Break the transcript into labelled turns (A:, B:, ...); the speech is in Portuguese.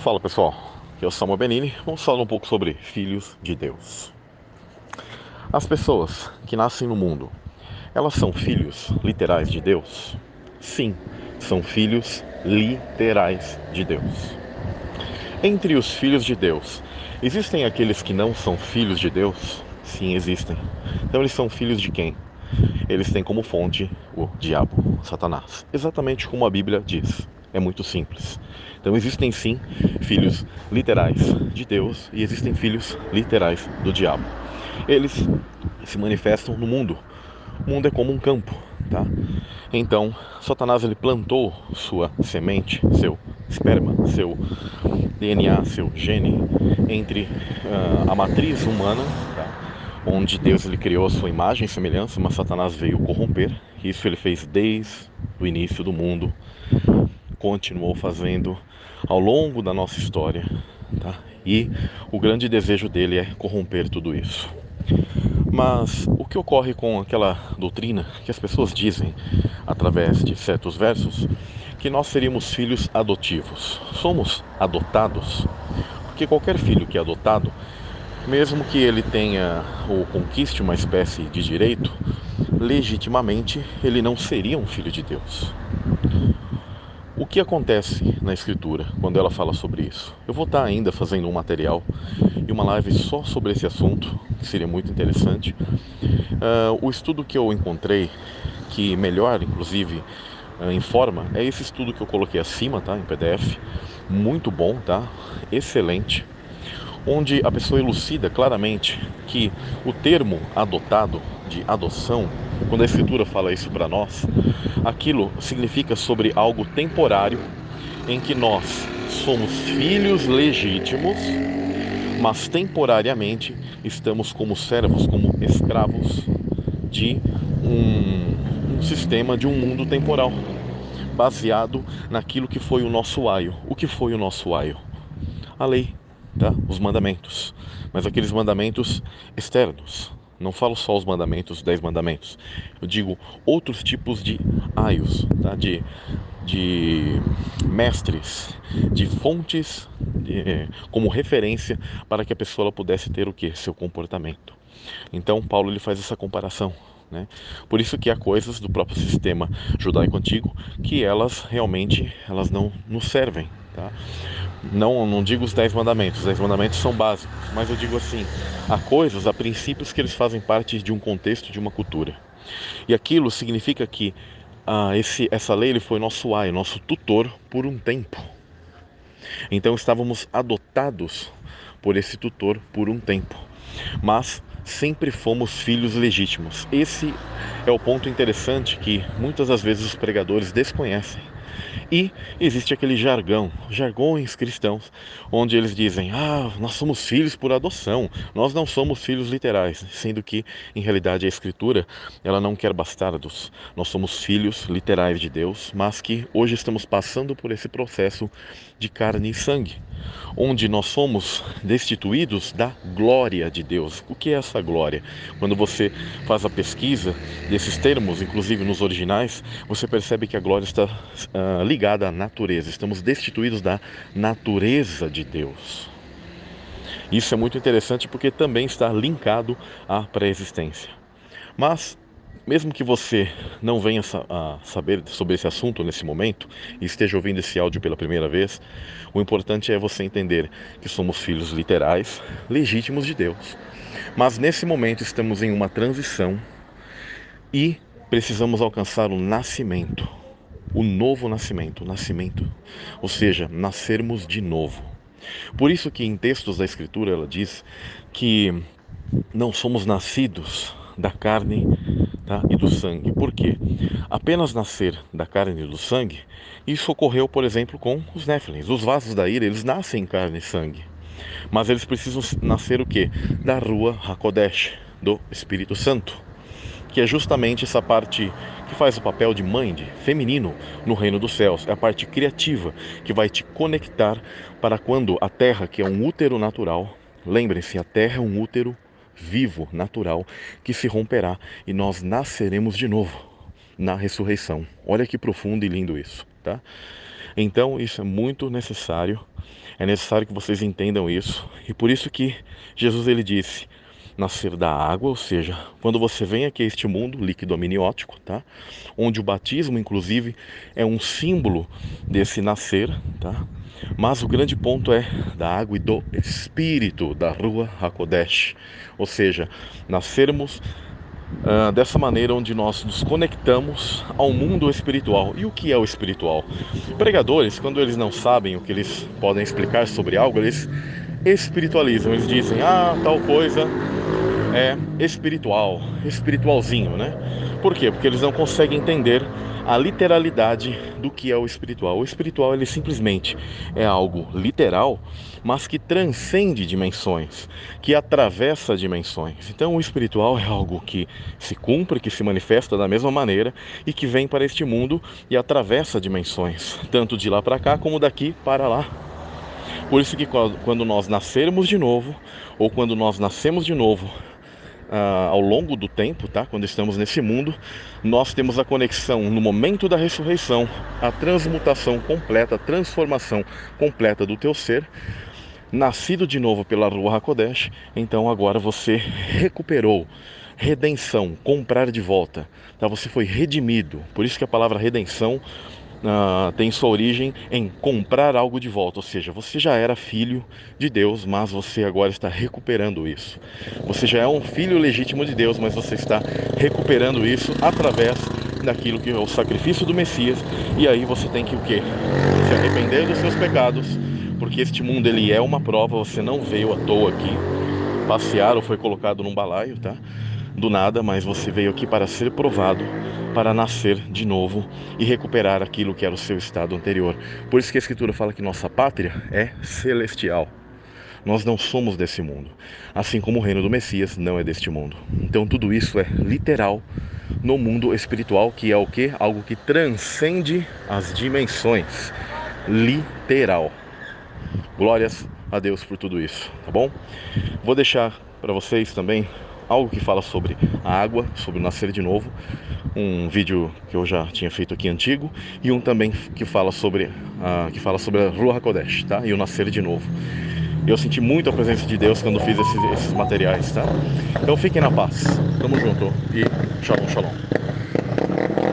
A: Fala pessoal, aqui é o Samuel Benini. Vamos falar um pouco sobre filhos de Deus. As pessoas que nascem no mundo, elas são filhos literais de Deus? Sim, são filhos literais de Deus. Entre os filhos de Deus, existem aqueles que não são filhos de Deus? Sim, existem. Então eles são filhos de quem? Eles têm como fonte o diabo, Satanás. Exatamente como a Bíblia diz. É muito simples. Então existem sim filhos literais de Deus e existem filhos literais do diabo. Eles se manifestam no mundo. O mundo é como um campo, tá? Então, Satanás ele plantou sua semente, seu esperma, seu DNA, seu gene entre uh, a matriz humana, tá? onde Deus ele criou a sua imagem e semelhança, mas Satanás veio corromper. Isso ele fez desde o início do mundo, continuou fazendo ao longo da nossa história, tá? E o grande desejo dele é corromper tudo isso. Mas o que ocorre com aquela doutrina que as pessoas dizem através de certos versos que nós seríamos filhos adotivos? Somos adotados? Porque qualquer filho que é adotado, mesmo que ele tenha ou conquiste uma espécie de direito, legitimamente ele não seria um filho de Deus. O que acontece na escritura quando ela fala sobre isso? Eu vou estar ainda fazendo um material e uma live só sobre esse assunto, que seria muito interessante. Uh, o estudo que eu encontrei, que melhor, inclusive, uh, informa, é esse estudo que eu coloquei acima, tá, em PDF, muito bom, tá, excelente, onde a pessoa elucida claramente que o termo adotado de adoção quando a Escritura fala isso para nós, aquilo significa sobre algo temporário em que nós somos filhos legítimos, mas temporariamente estamos como servos, como escravos de um, um sistema, de um mundo temporal, baseado naquilo que foi o nosso aio. O que foi o nosso aio? A lei, tá? os mandamentos, mas aqueles mandamentos externos, não falo só os mandamentos, os dez mandamentos. Eu digo outros tipos de aios, tá? de, de mestres, de fontes de, como referência para que a pessoa pudesse ter o que? Seu comportamento. Então Paulo ele faz essa comparação. Né? Por isso que há coisas do próprio sistema judaico antigo que elas realmente elas não nos servem. Tá? Não, não digo os dez mandamentos, os dez mandamentos são básicos, mas eu digo assim, há coisas, há princípios que eles fazem parte de um contexto, de uma cultura. E aquilo significa que ah, esse, essa lei ele foi nosso ai, nosso tutor por um tempo. Então estávamos adotados por esse tutor por um tempo. Mas sempre fomos filhos legítimos. Esse é o ponto interessante que muitas das vezes os pregadores desconhecem. E existe aquele jargão, jargões cristãos, onde eles dizem: "Ah, nós somos filhos por adoção, nós não somos filhos literais", sendo que em realidade a escritura, ela não quer bastardos. Nós somos filhos literais de Deus, mas que hoje estamos passando por esse processo de carne e sangue, onde nós somos destituídos da glória de Deus. O que é essa glória? Quando você faz a pesquisa desses termos, inclusive nos originais, você percebe que a glória está uh, ligada à natureza. Estamos destituídos da natureza de Deus. Isso é muito interessante porque também está linkado à pré-existência. Mas mesmo que você não venha a saber sobre esse assunto nesse momento e esteja ouvindo esse áudio pela primeira vez, o importante é você entender que somos filhos literais, legítimos de Deus. Mas nesse momento estamos em uma transição e precisamos alcançar o nascimento, o novo nascimento, o nascimento, ou seja, nascermos de novo. Por isso que em textos da Escritura ela diz que não somos nascidos da carne tá? e do sangue. Por quê? Apenas nascer da carne e do sangue, isso ocorreu, por exemplo, com os néfilins. Os vasos da ira, eles nascem em carne e sangue. Mas eles precisam nascer o quê? Da rua Hakodesh, do Espírito Santo, que é justamente essa parte que faz o papel de mãe, de feminino no reino dos céus. É a parte criativa que vai te conectar para quando a terra, que é um útero natural, lembrem-se, a terra é um útero vivo, natural, que se romperá e nós nasceremos de novo na ressurreição. Olha que profundo e lindo isso, tá? Então, isso é muito necessário. É necessário que vocês entendam isso. E por isso que Jesus ele disse: nascer da água, ou seja, quando você vem aqui a este mundo líquido amniótico, tá? Onde o batismo, inclusive, é um símbolo desse nascer, tá? Mas o grande ponto é da água e do espírito da rua Hakodesh, ou seja, nascermos Uh, dessa maneira onde nós nos conectamos ao mundo espiritual. E o que é o espiritual? Pregadores, quando eles não sabem o que eles podem explicar sobre algo, eles espiritualizam, eles dizem, ah, tal coisa é espiritual, espiritualzinho, né? Por quê? Porque eles não conseguem entender a literalidade do que é o espiritual. O espiritual ele simplesmente é algo literal, mas que transcende dimensões, que atravessa dimensões. Então o espiritual é algo que se cumpre, que se manifesta da mesma maneira e que vem para este mundo e atravessa dimensões, tanto de lá para cá como daqui para lá. Por isso que quando nós nascermos de novo, ou quando nós nascemos de novo, ah, ao longo do tempo, tá? Quando estamos nesse mundo, nós temos a conexão no momento da ressurreição, a transmutação completa, a transformação completa do teu ser, nascido de novo pela Rua Hakodesh, então agora você recuperou redenção, comprar de volta, tá? Você foi redimido. Por isso que a palavra redenção uh, tem sua origem em comprar algo de volta, ou seja, você já era filho de Deus, mas você agora está recuperando isso. Você já é um filho legítimo de Deus, mas você está recuperando isso através daquilo que é o sacrifício do Messias. E aí você tem que o quê? Se arrepender dos seus pecados, porque este mundo ele é uma prova, você não veio à toa aqui passear ou foi colocado num balaio, tá? Do nada, mas você veio aqui para ser provado, para nascer de novo e recuperar aquilo que era o seu estado anterior. Por isso que a Escritura fala que nossa pátria é celestial. Nós não somos desse mundo, assim como o reino do Messias não é deste mundo. Então tudo isso é literal no mundo espiritual, que é o que? Algo que transcende as dimensões. Literal. Glórias a Deus por tudo isso, tá bom? Vou deixar para vocês também algo que fala sobre a água, sobre o nascer de novo, um vídeo que eu já tinha feito aqui antigo e um também que fala sobre a, que fala sobre a Ruach HaKodesh, tá? E o nascer de novo. Eu senti muito a presença de Deus quando fiz esses, esses materiais, tá? Então fiquem na paz. Tamo junto e shalom, shalom.